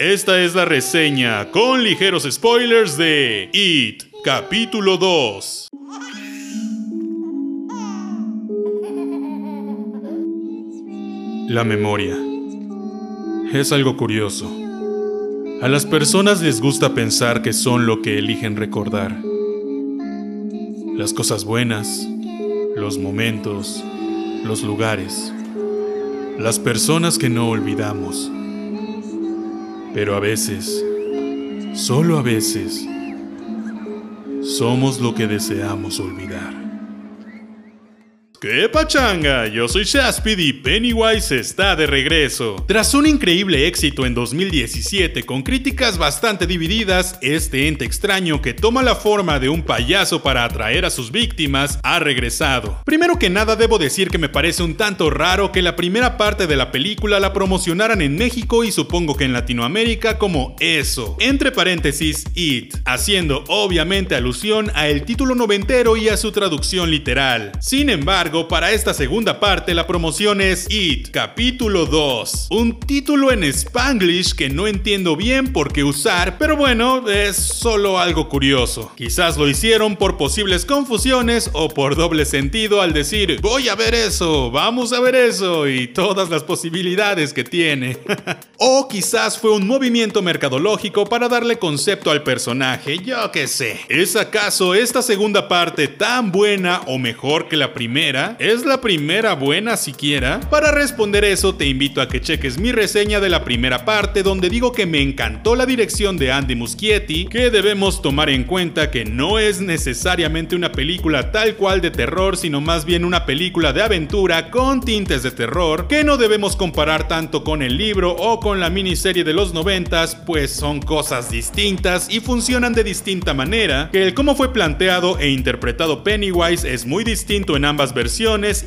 Esta es la reseña con ligeros spoilers de It, capítulo 2. La memoria. Es algo curioso. A las personas les gusta pensar que son lo que eligen recordar. Las cosas buenas, los momentos, los lugares, las personas que no olvidamos. Pero a veces, solo a veces, somos lo que deseamos olvidar. ¡Qué pachanga! Yo soy Shaspid y Pennywise está de regreso. Tras un increíble éxito en 2017 con críticas bastante divididas, este ente extraño que toma la forma de un payaso para atraer a sus víctimas ha regresado. Primero que nada debo decir que me parece un tanto raro que la primera parte de la película la promocionaran en México y supongo que en Latinoamérica como eso, entre paréntesis It, haciendo obviamente alusión a el título noventero y a su traducción literal. Sin embargo, para esta segunda parte la promoción es It, capítulo 2. Un título en spanglish que no entiendo bien por qué usar, pero bueno, es solo algo curioso. Quizás lo hicieron por posibles confusiones o por doble sentido al decir, voy a ver eso, vamos a ver eso y todas las posibilidades que tiene. o quizás fue un movimiento mercadológico para darle concepto al personaje, yo qué sé. ¿Es acaso esta segunda parte tan buena o mejor que la primera? ¿Es la primera buena siquiera? Para responder eso te invito a que cheques mi reseña de la primera parte donde digo que me encantó la dirección de Andy Muschietti, que debemos tomar en cuenta que no es necesariamente una película tal cual de terror, sino más bien una película de aventura con tintes de terror, que no debemos comparar tanto con el libro o con la miniserie de los noventas, pues son cosas distintas y funcionan de distinta manera, que el cómo fue planteado e interpretado Pennywise es muy distinto en ambas versiones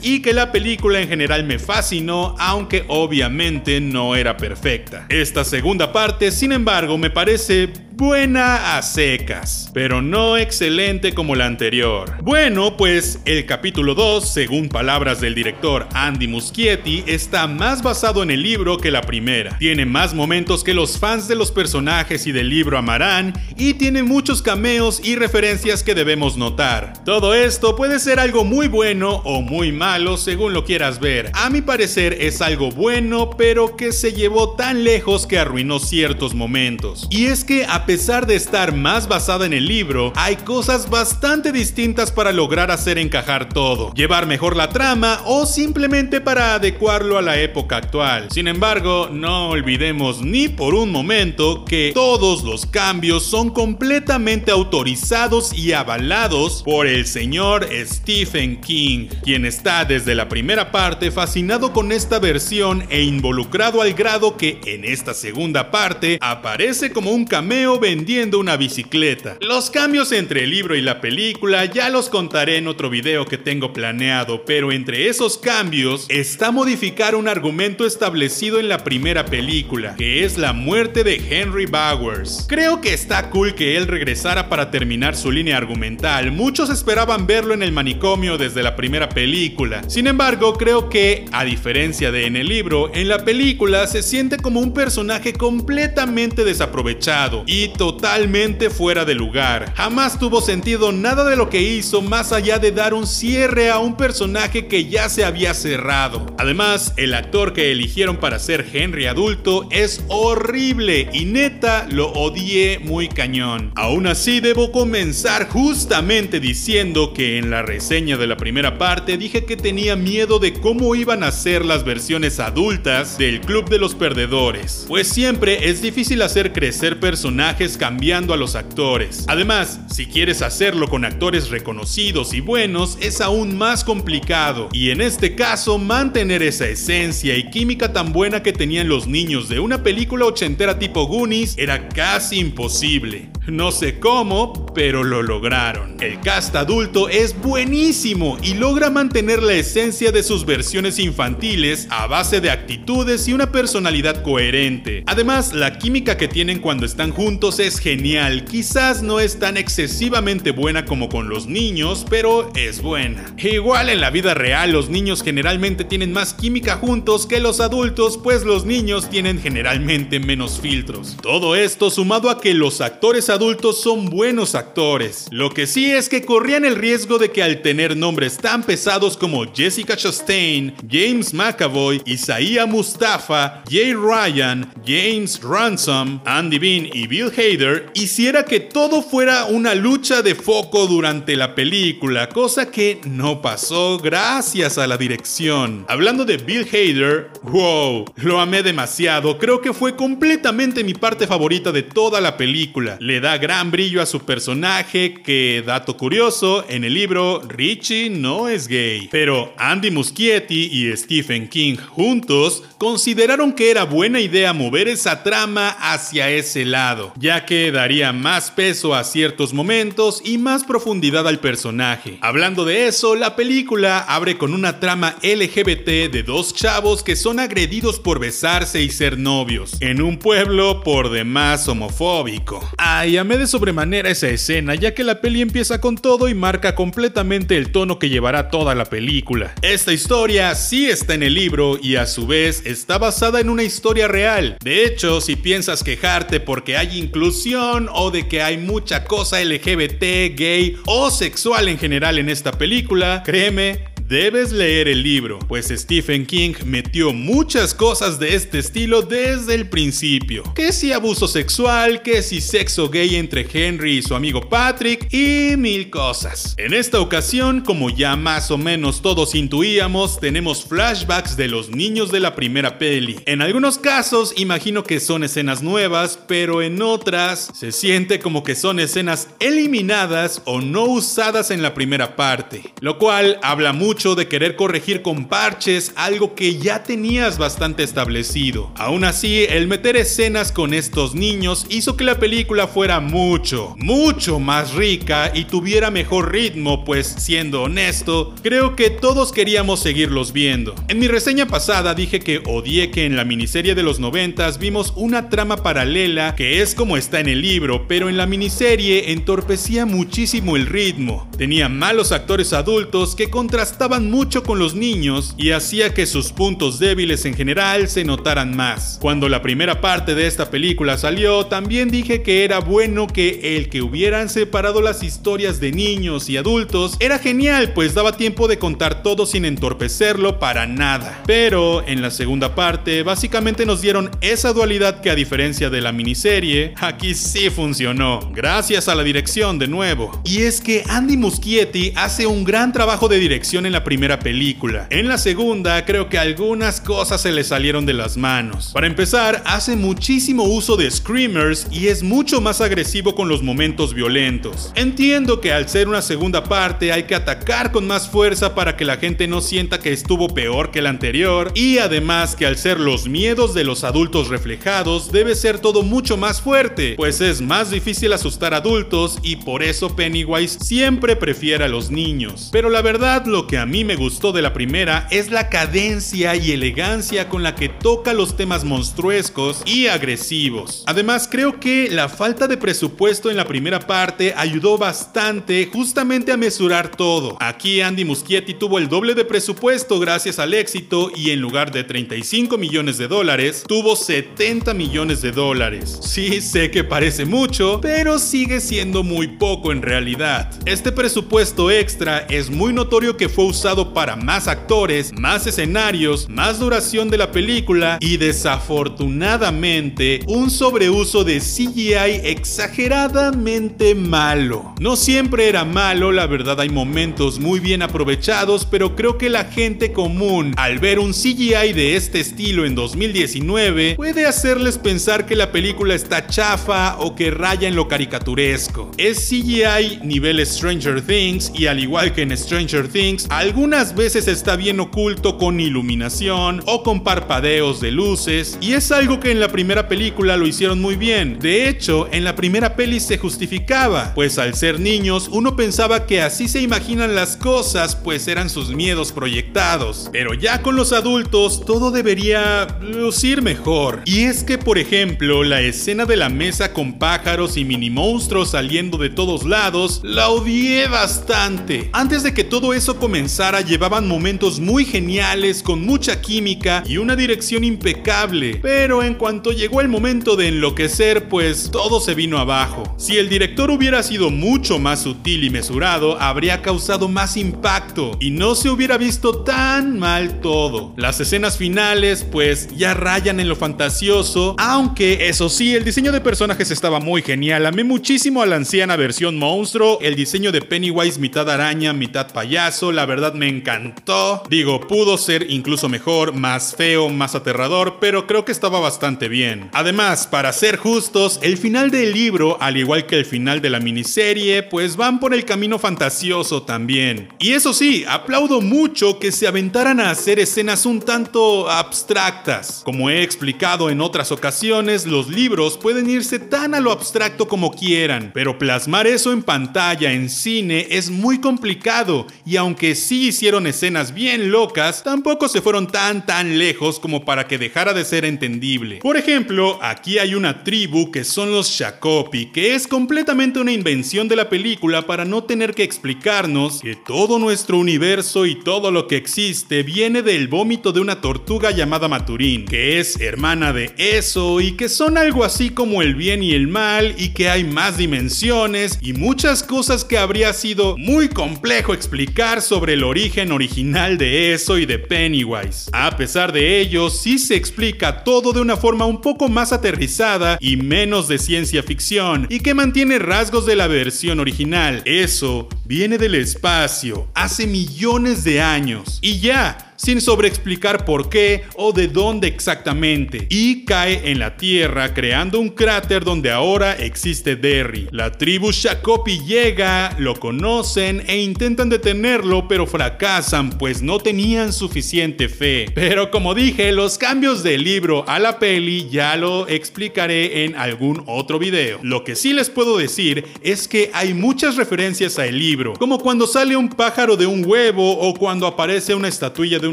y que la película en general me fascinó, aunque obviamente no era perfecta. Esta segunda parte, sin embargo, me parece buena a secas, pero no excelente como la anterior. Bueno, pues el capítulo 2, según palabras del director Andy Muschietti, está más basado en el libro que la primera. Tiene más momentos que los fans de los personajes y del libro amarán y tiene muchos cameos y referencias que debemos notar. Todo esto puede ser algo muy bueno o muy malo según lo quieras ver. A mi parecer es algo bueno, pero que se llevó tan lejos que arruinó ciertos momentos. Y es que a pesar de estar más basada en el libro, hay cosas bastante distintas para lograr hacer encajar todo, llevar mejor la trama o simplemente para adecuarlo a la época actual. Sin embargo, no olvidemos ni por un momento que todos los cambios son completamente autorizados y avalados por el señor Stephen King, quien está desde la primera parte fascinado con esta versión e involucrado al grado que en esta segunda parte aparece como un cameo vendiendo una bicicleta. Los cambios entre el libro y la película ya los contaré en otro video que tengo planeado, pero entre esos cambios está modificar un argumento establecido en la primera película, que es la muerte de Henry Bowers. Creo que está cool que él regresara para terminar su línea argumental. Muchos esperaban verlo en el manicomio desde la primera película. Sin embargo, creo que, a diferencia de en el libro, en la película se siente como un personaje completamente desaprovechado y totalmente fuera de lugar. Jamás tuvo sentido nada de lo que hizo más allá de dar un cierre a un personaje que ya se había cerrado. Además, el actor que eligieron para ser Henry adulto es horrible y neta lo odié muy cañón. Aún así, debo comenzar justamente diciendo que en la reseña de la primera parte dije que tenía miedo de cómo iban a ser las versiones adultas del Club de los Perdedores, pues siempre es difícil hacer crecer personajes cambiando a los actores. Además, si quieres hacerlo con actores reconocidos y buenos, es aún más complicado. Y en este caso, mantener esa esencia y química tan buena que tenían los niños de una película ochentera tipo Goonies era casi imposible. No sé cómo, pero lo lograron. El cast adulto es buenísimo y logra mantener la esencia de sus versiones infantiles a base de actitudes y una personalidad coherente. Además, la química que tienen cuando están juntos es genial. Quizás no es tan excesivamente buena como con los niños, pero es buena. Igual en la vida real, los niños generalmente tienen más química juntos que los adultos, pues los niños tienen generalmente menos filtros. Todo esto sumado a que los actores adultos son buenos actores. Lo que sí es que corrían el riesgo de que al tener nombres tan pesados como Jessica Chastain, James McAvoy, Isaiah Mustafa, Jay Ryan, James Ransom, Andy Bean y Bill Hader, hiciera que todo fuera una lucha de foco durante la película, cosa que no pasó gracias a la dirección. Hablando de Bill Hader, wow, lo amé demasiado, creo que fue completamente mi parte favorita de toda la película. Le da gran brillo a su personaje, que, dato curioso, en el libro Richie no es gay. Pero Andy Muschietti y Stephen King juntos consideraron que era buena idea mover esa trama hacia ese lado, ya que daría más peso a ciertos momentos y más profundidad al personaje. Hablando de eso, la película abre con una trama LGBT de dos chavos que son agredidos por besarse y ser novios, en un pueblo por demás homofóbico. Ay, amé de sobremanera esa escena, ya que la peli empieza con todo y marca completamente el tono que llevará toda la película. Esta historia sí está en el libro y a su vez está basada en una historia real. De hecho, si piensas quejarte porque hay inclusión o de que hay mucha cosa LGBT, gay o sexual en general en esta película, créeme, Debes leer el libro, pues Stephen King metió muchas cosas de este estilo desde el principio. Que si abuso sexual, que si sexo gay entre Henry y su amigo Patrick y mil cosas. En esta ocasión, como ya más o menos todos intuíamos, tenemos flashbacks de los niños de la primera peli. En algunos casos imagino que son escenas nuevas, pero en otras se siente como que son escenas eliminadas o no usadas en la primera parte, lo cual habla mucho de querer corregir con parches algo que ya tenías bastante establecido. Aún así, el meter escenas con estos niños hizo que la película fuera mucho, mucho más rica y tuviera mejor ritmo, pues siendo honesto, creo que todos queríamos seguirlos viendo. En mi reseña pasada dije que odié que en la miniserie de los 90 vimos una trama paralela que es como está en el libro, pero en la miniserie entorpecía muchísimo el ritmo. Tenía malos actores adultos que contrastaban mucho con los niños y hacía que sus puntos débiles en general se notaran más. Cuando la primera parte de esta película salió, también dije que era bueno que el que hubieran separado las historias de niños y adultos era genial, pues daba tiempo de contar todo sin entorpecerlo para nada. Pero en la segunda parte, básicamente nos dieron esa dualidad que a diferencia de la miniserie, aquí sí funcionó, gracias a la dirección de nuevo. Y es que Andy Muschietti hace un gran trabajo de dirección en la primera película. En la segunda creo que algunas cosas se le salieron de las manos. Para empezar, hace muchísimo uso de screamers y es mucho más agresivo con los momentos violentos. Entiendo que al ser una segunda parte hay que atacar con más fuerza para que la gente no sienta que estuvo peor que la anterior y además que al ser los miedos de los adultos reflejados debe ser todo mucho más fuerte, pues es más difícil asustar adultos y por eso Pennywise siempre prefiere a los niños. Pero la verdad lo que a mí me gustó de la primera es la cadencia y elegancia con la que toca los temas monstruescos y agresivos. Además, creo que la falta de presupuesto en la primera parte ayudó bastante justamente a mesurar todo. Aquí Andy Muschietti tuvo el doble de presupuesto gracias al éxito y en lugar de 35 millones de dólares, tuvo 70 millones de dólares. Sí, sé que parece mucho, pero sigue siendo muy poco en realidad. Este presupuesto extra es muy notorio que fue usado para más actores, más escenarios, más duración de la película y desafortunadamente un sobreuso de CGI exageradamente malo. No siempre era malo, la verdad hay momentos muy bien aprovechados, pero creo que la gente común al ver un CGI de este estilo en 2019 puede hacerles pensar que la película está chafa o que raya en lo caricaturesco. Es CGI nivel Stranger Things y al igual que en Stranger Things algunas veces está bien oculto con iluminación o con parpadeos de luces, y es algo que en la primera película lo hicieron muy bien. De hecho, en la primera peli se justificaba, pues al ser niños uno pensaba que así se imaginan las cosas, pues eran sus miedos proyectados. Pero ya con los adultos todo debería lucir mejor. Y es que, por ejemplo, la escena de la mesa con pájaros y mini monstruos saliendo de todos lados, la odié bastante. Antes de que todo eso comenzara, llevaban momentos muy geniales, con mucha química y una dirección impecable. Pero en cuanto llegó el momento de enloquecer, pues todo se vino abajo. Si el director hubiera sido mucho más sutil y mesurado, habría causado más impacto y no se hubiera visto tan mal todo. Las escenas finales, pues ya rayan en lo fantasioso, aunque eso sí, el diseño de personajes estaba muy genial. Amé muchísimo a la anciana versión monstruo, el diseño de Pennywise mitad araña, mitad payaso, la verdad me encantó. Digo, pudo ser incluso mejor, más feo, más aterrador, pero creo que estaba bastante bien. Además, para ser justos, el final del libro, al igual que el final de la miniserie, pues van por el camino fantasioso también. Y eso sí, aplaudo mucho que se aventaran a hacer escenas un tanto abstractas. Como he explicado en otras ocasiones, los libros pueden irse tan a lo abstracto como quieran, pero plasmar eso en pantalla, en cine, es muy complicado y aunque sí hicieron escenas bien locas, tampoco se fueron tan tan lejos como para que dejara de ser entendible. Por ejemplo, aquí hay una tribu que son los Shakopi, que es completamente una invención de la película para no tener que explicarnos que todo nuestro universo y todo lo que existe viene del vómito de una tortuga llamada Maturín, que es hermana de eso y que son algo así como el bien y el mal y que hay más dimensiones y muchas cosas que habría sido muy complejo explicar sobre el origen original de eso y de Pennywise. A pesar de ello, sí se explica todo de una forma un poco más aterrizada y menos de ciencia ficción y que mantiene rasgos de la versión original. Eso viene del espacio, hace millones de años. Y ya, sin sobreexplicar por qué o de dónde exactamente, y cae en la Tierra creando un cráter donde ahora existe Derry. La tribu Shakopi llega, lo conocen e intentan detenerlo, pero fracasan pues no tenían suficiente fe. Pero como dije, los cambios del libro a la peli ya lo explicaré en algún otro video. Lo que sí les puedo decir es que hay muchas referencias al libro, como cuando sale un pájaro de un huevo o cuando aparece una estatuilla de un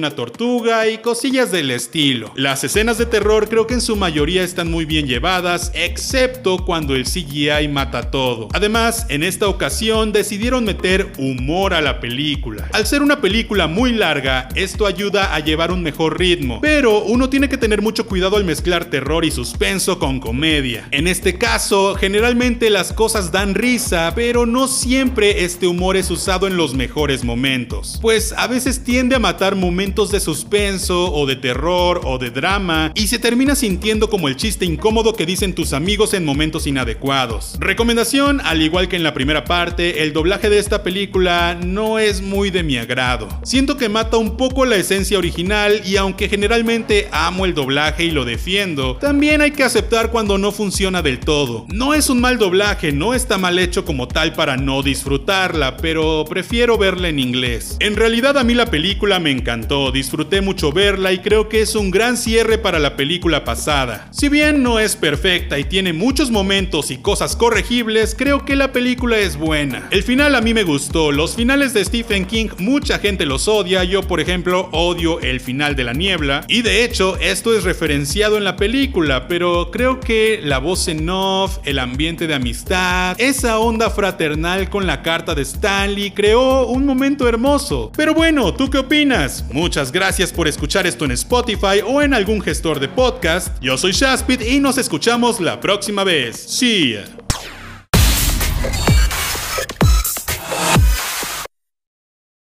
una tortuga y cosillas del estilo. Las escenas de terror creo que en su mayoría están muy bien llevadas, excepto cuando el CGI mata todo. Además, en esta ocasión decidieron meter humor a la película. Al ser una película muy larga, esto ayuda a llevar un mejor ritmo, pero uno tiene que tener mucho cuidado al mezclar terror y suspenso con comedia. En este caso, generalmente las cosas dan risa, pero no siempre este humor es usado en los mejores momentos, pues a veces tiende a matar momentos de suspenso o de terror o de drama y se termina sintiendo como el chiste incómodo que dicen tus amigos en momentos inadecuados. Recomendación, al igual que en la primera parte, el doblaje de esta película no es muy de mi agrado. Siento que mata un poco la esencia original y aunque generalmente amo el doblaje y lo defiendo, también hay que aceptar cuando no funciona del todo. No es un mal doblaje, no está mal hecho como tal para no disfrutarla, pero prefiero verla en inglés. En realidad a mí la película me encantó disfruté mucho verla y creo que es un gran cierre para la película pasada. Si bien no es perfecta y tiene muchos momentos y cosas corregibles, creo que la película es buena. El final a mí me gustó, los finales de Stephen King mucha gente los odia, yo por ejemplo odio el final de la niebla y de hecho esto es referenciado en la película, pero creo que la voz en off, el ambiente de amistad, esa onda fraternal con la carta de Stanley creó un momento hermoso. Pero bueno, ¿tú qué opinas? Muchas gracias por escuchar esto en Spotify o en algún gestor de podcast. Yo soy Shaspit y nos escuchamos la próxima vez. See ya.